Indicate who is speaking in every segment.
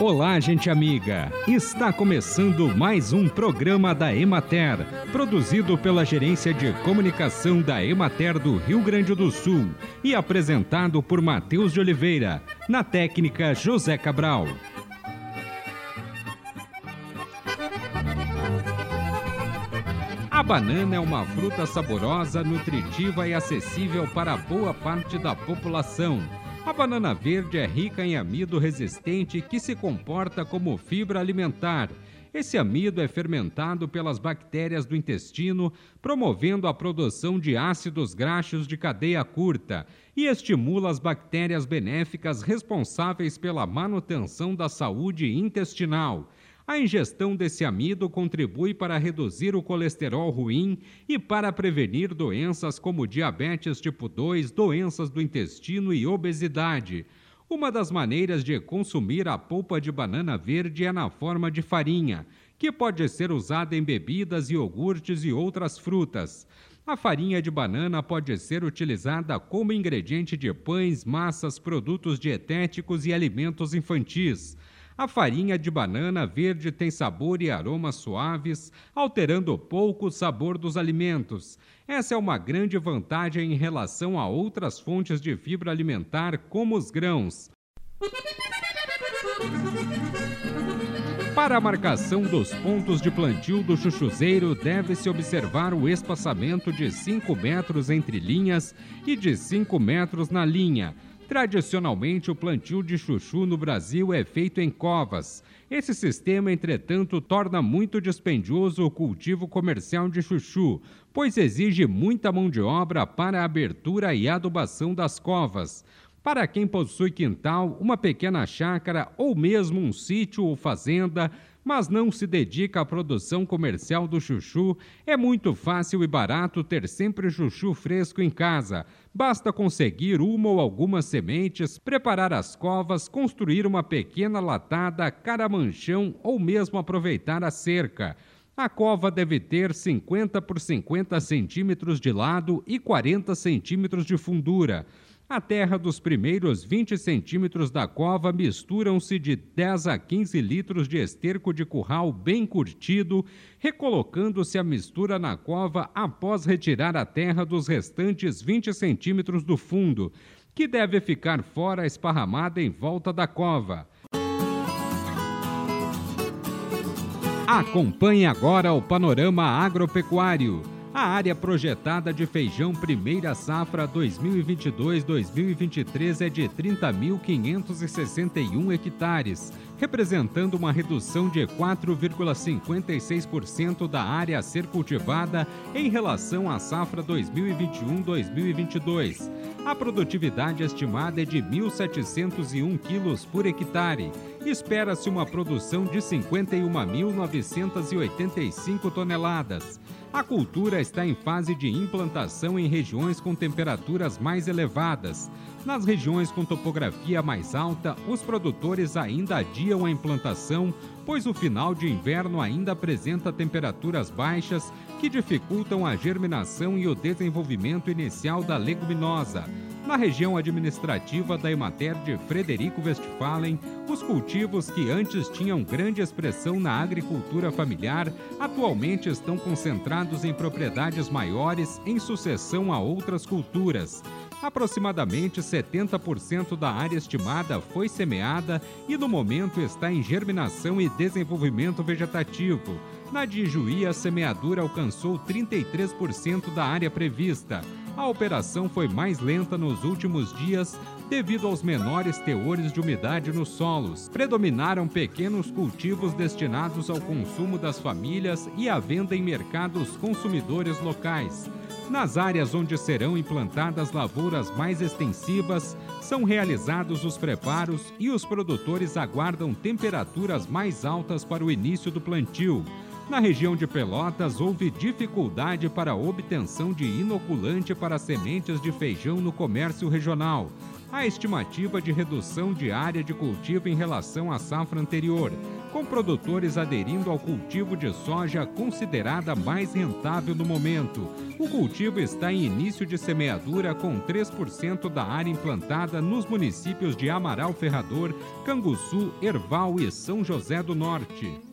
Speaker 1: Olá, gente amiga! Está começando mais um programa da Emater, produzido pela Gerência de Comunicação da Emater do Rio Grande do Sul e apresentado por Matheus de Oliveira, na técnica José Cabral. A banana é uma fruta saborosa, nutritiva e acessível para boa parte da população a banana verde é rica em amido resistente que se comporta como fibra alimentar. Esse amido é fermentado pelas bactérias do intestino, promovendo a produção de ácidos graxos de cadeia curta e estimula as bactérias benéficas responsáveis pela manutenção da saúde intestinal. A ingestão desse amido contribui para reduzir o colesterol ruim e para prevenir doenças como diabetes tipo 2, doenças do intestino e obesidade. Uma das maneiras de consumir a polpa de banana verde é na forma de farinha, que pode ser usada em bebidas, iogurtes e outras frutas. A farinha de banana pode ser utilizada como ingrediente de pães, massas, produtos dietéticos e alimentos infantis. A farinha de banana verde tem sabor e aromas suaves, alterando pouco o sabor dos alimentos. Essa é uma grande vantagem em relação a outras fontes de fibra alimentar, como os grãos. Para a marcação dos pontos de plantio do chuchuzeiro, deve-se observar o espaçamento de 5 metros entre linhas e de 5 metros na linha. Tradicionalmente, o plantio de chuchu no Brasil é feito em covas. Esse sistema, entretanto, torna muito dispendioso o cultivo comercial de chuchu, pois exige muita mão de obra para a abertura e adubação das covas. Para quem possui quintal, uma pequena chácara ou mesmo um sítio ou fazenda, mas não se dedica à produção comercial do chuchu, é muito fácil e barato ter sempre chuchu fresco em casa. Basta conseguir uma ou algumas sementes, preparar as covas, construir uma pequena latada, caramanchão ou mesmo aproveitar a cerca. A cova deve ter 50 por 50 centímetros de lado e 40 centímetros de fundura. A terra dos primeiros 20 centímetros da cova misturam-se de 10 a 15 litros de esterco de curral bem curtido, recolocando-se a mistura na cova após retirar a terra dos restantes 20 centímetros do fundo, que deve ficar fora esparramada em volta da cova. Acompanhe agora o panorama agropecuário. A área projetada de feijão primeira safra 2022-2023 é de 30.561 hectares, representando uma redução de 4,56% da área a ser cultivada em relação à safra 2021-2022. A produtividade estimada é de 1.701 quilos por hectare. Espera-se uma produção de 51.985 toneladas. A cultura está em fase de implantação em regiões com temperaturas mais elevadas. Nas regiões com topografia mais alta, os produtores ainda adiam a implantação, pois o final de inverno ainda apresenta temperaturas baixas que dificultam a germinação e o desenvolvimento inicial da leguminosa. Na região administrativa da Emater de Frederico Westphalen, os cultivos que antes tinham grande expressão na agricultura familiar atualmente estão concentrados em propriedades maiores em sucessão a outras culturas. Aproximadamente 70% da área estimada foi semeada e no momento está em germinação e desenvolvimento vegetativo. Na de Juí, a semeadura alcançou 33% da área prevista. A operação foi mais lenta nos últimos dias devido aos menores teores de umidade nos solos. Predominaram pequenos cultivos destinados ao consumo das famílias e à venda em mercados consumidores locais. Nas áreas onde serão implantadas lavouras mais extensivas, são realizados os preparos e os produtores aguardam temperaturas mais altas para o início do plantio. Na região de Pelotas, houve dificuldade para a obtenção de inoculante para sementes de feijão no comércio regional. A estimativa de redução de área de cultivo em relação à safra anterior com produtores aderindo ao cultivo de soja considerada mais rentável no momento. O cultivo está em início de semeadura com 3% da área implantada nos municípios de Amaral Ferrador, Canguçu, Erval e São José do Norte.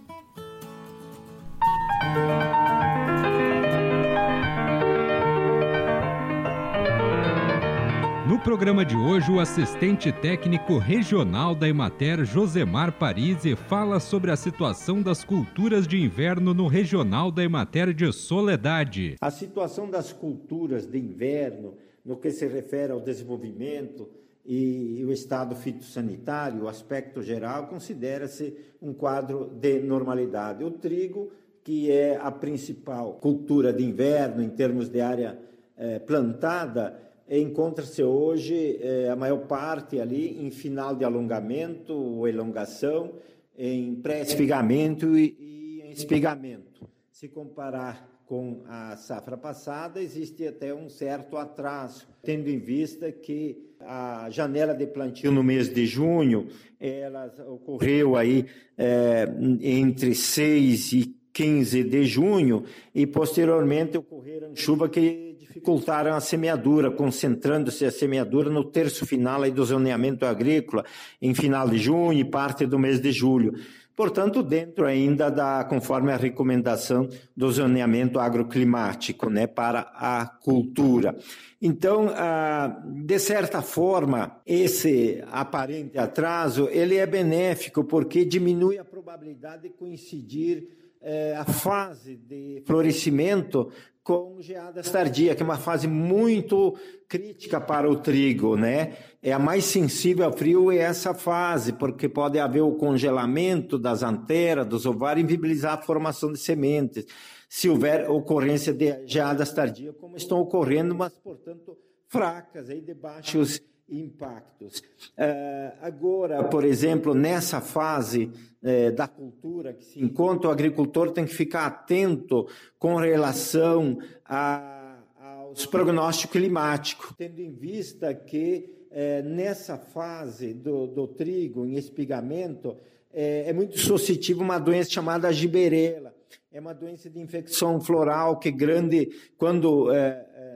Speaker 1: No programa de hoje, o assistente técnico regional da Emater, Josemar Parisi, fala sobre a situação das culturas de inverno no regional da Emater de Soledade.
Speaker 2: A situação das culturas de inverno, no que se refere ao desenvolvimento e, o estado fitossanitário, o aspecto geral, considera-se um quadro de normalidade. O trigo, que é a principal cultura de inverno em termos de área eh, plantada, encontra-se hoje eh, a maior parte ali em final de alongamento ou elongação, em pré-espigamento e, e em espigamento. Se comparar com a safra passada, existe até um certo atraso, tendo em vista que a janela de plantio no mês de junho, ela ocorreu aí é, entre 6 e 15 de junho e posteriormente ocorreram chuvas que dificultaram a semeadura, concentrando-se a semeadura no terço final do zoneamento agrícola, em final de junho e parte do mês de julho. Portanto, dentro ainda da, conforme a recomendação do zoneamento agroclimático, né, para a cultura. Então, ah, de certa forma, esse aparente atraso, ele é benéfico porque diminui a probabilidade de coincidir eh, a fase de florescimento com geadas tardias, que é uma fase muito crítica para o trigo, né? É a mais sensível ao frio é essa fase, porque pode haver o congelamento das anteras, dos ovários, inviabilizar a formação de sementes. Se houver ocorrência de geadas tardias, como estão ocorrendo, mas, portanto, fracas, aí de baixos impactos. Uh, agora, por exemplo, nessa fase uh, da cultura que se encontra, o agricultor tem que ficar atento com relação a, aos prognósticos climáticos, tendo em vista que uh, nessa fase do, do, trigo em espigamento é muito suscetível uma doença chamada giberela. É uma doença de infecção floral que grande, quando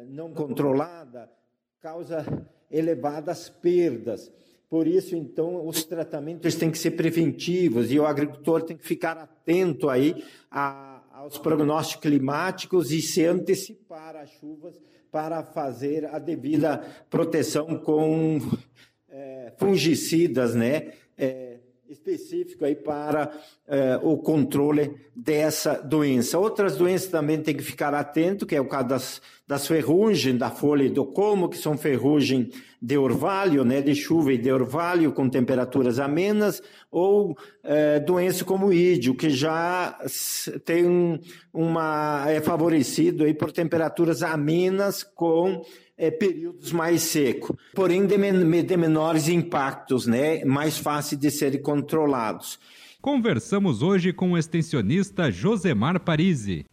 Speaker 2: não controlada, causa elevadas perdas. Por isso, então, os tratamentos têm que ser preventivos e o agricultor tem que ficar atento aí a, aos prognósticos climáticos e se antecipar às chuvas para fazer a devida proteção com é, fungicidas, né? É, específico aí para eh, o controle dessa doença. Outras doenças também tem que ficar atento, que é o caso das, das ferrugens da folha e do colmo, que são ferrugem de orvalho, né, de chuva e de orvalho com temperaturas amenas, ou eh, doença como ídio, que já tem uma é favorecido aí por temperaturas amenas com é, períodos mais secos, porém de, men de menores impactos, né, mais fáceis de serem controlados.
Speaker 1: Conversamos hoje com o extensionista Josemar Parisi.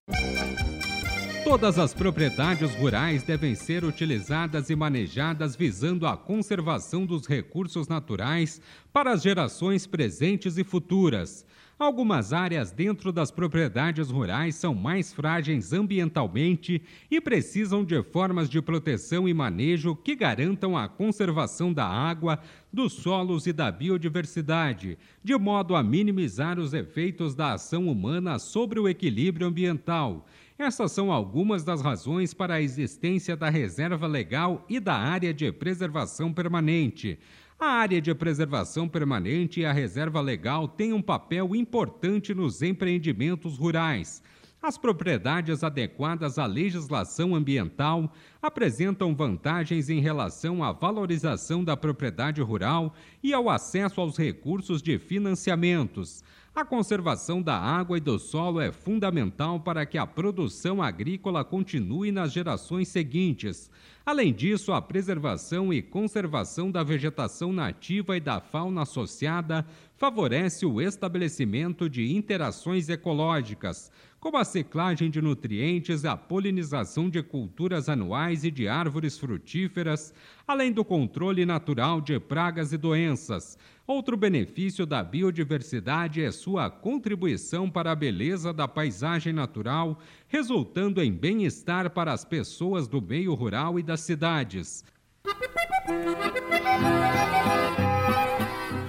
Speaker 1: Todas as propriedades rurais devem ser utilizadas e manejadas visando a conservação dos recursos naturais para as gerações presentes e futuras. Algumas áreas dentro das propriedades rurais são mais frágeis ambientalmente e precisam de formas de proteção e manejo que garantam a conservação da água, dos solos e da biodiversidade, de modo a minimizar os efeitos da ação humana sobre o equilíbrio ambiental. Essas são algumas das razões para a existência da reserva legal e da área de preservação permanente. A área de preservação permanente e a reserva legal têm um papel importante nos empreendimentos rurais. As propriedades adequadas à legislação ambiental apresentam vantagens em relação à valorização da propriedade rural e ao acesso aos recursos de financiamentos. A conservação da água e do solo é fundamental para que a produção agrícola continue nas gerações seguintes. Além disso, a preservação e conservação da vegetação nativa e da fauna associada favorece o estabelecimento de interações ecológicas, como a seclagem de nutrientes, a polinização de culturas anuais e de árvores frutíferas, além do controle natural de pragas e doenças. Outro benefício da biodiversidade é sua contribuição para a beleza da paisagem natural, resultando em bem-estar para as pessoas do meio rural e das cidades.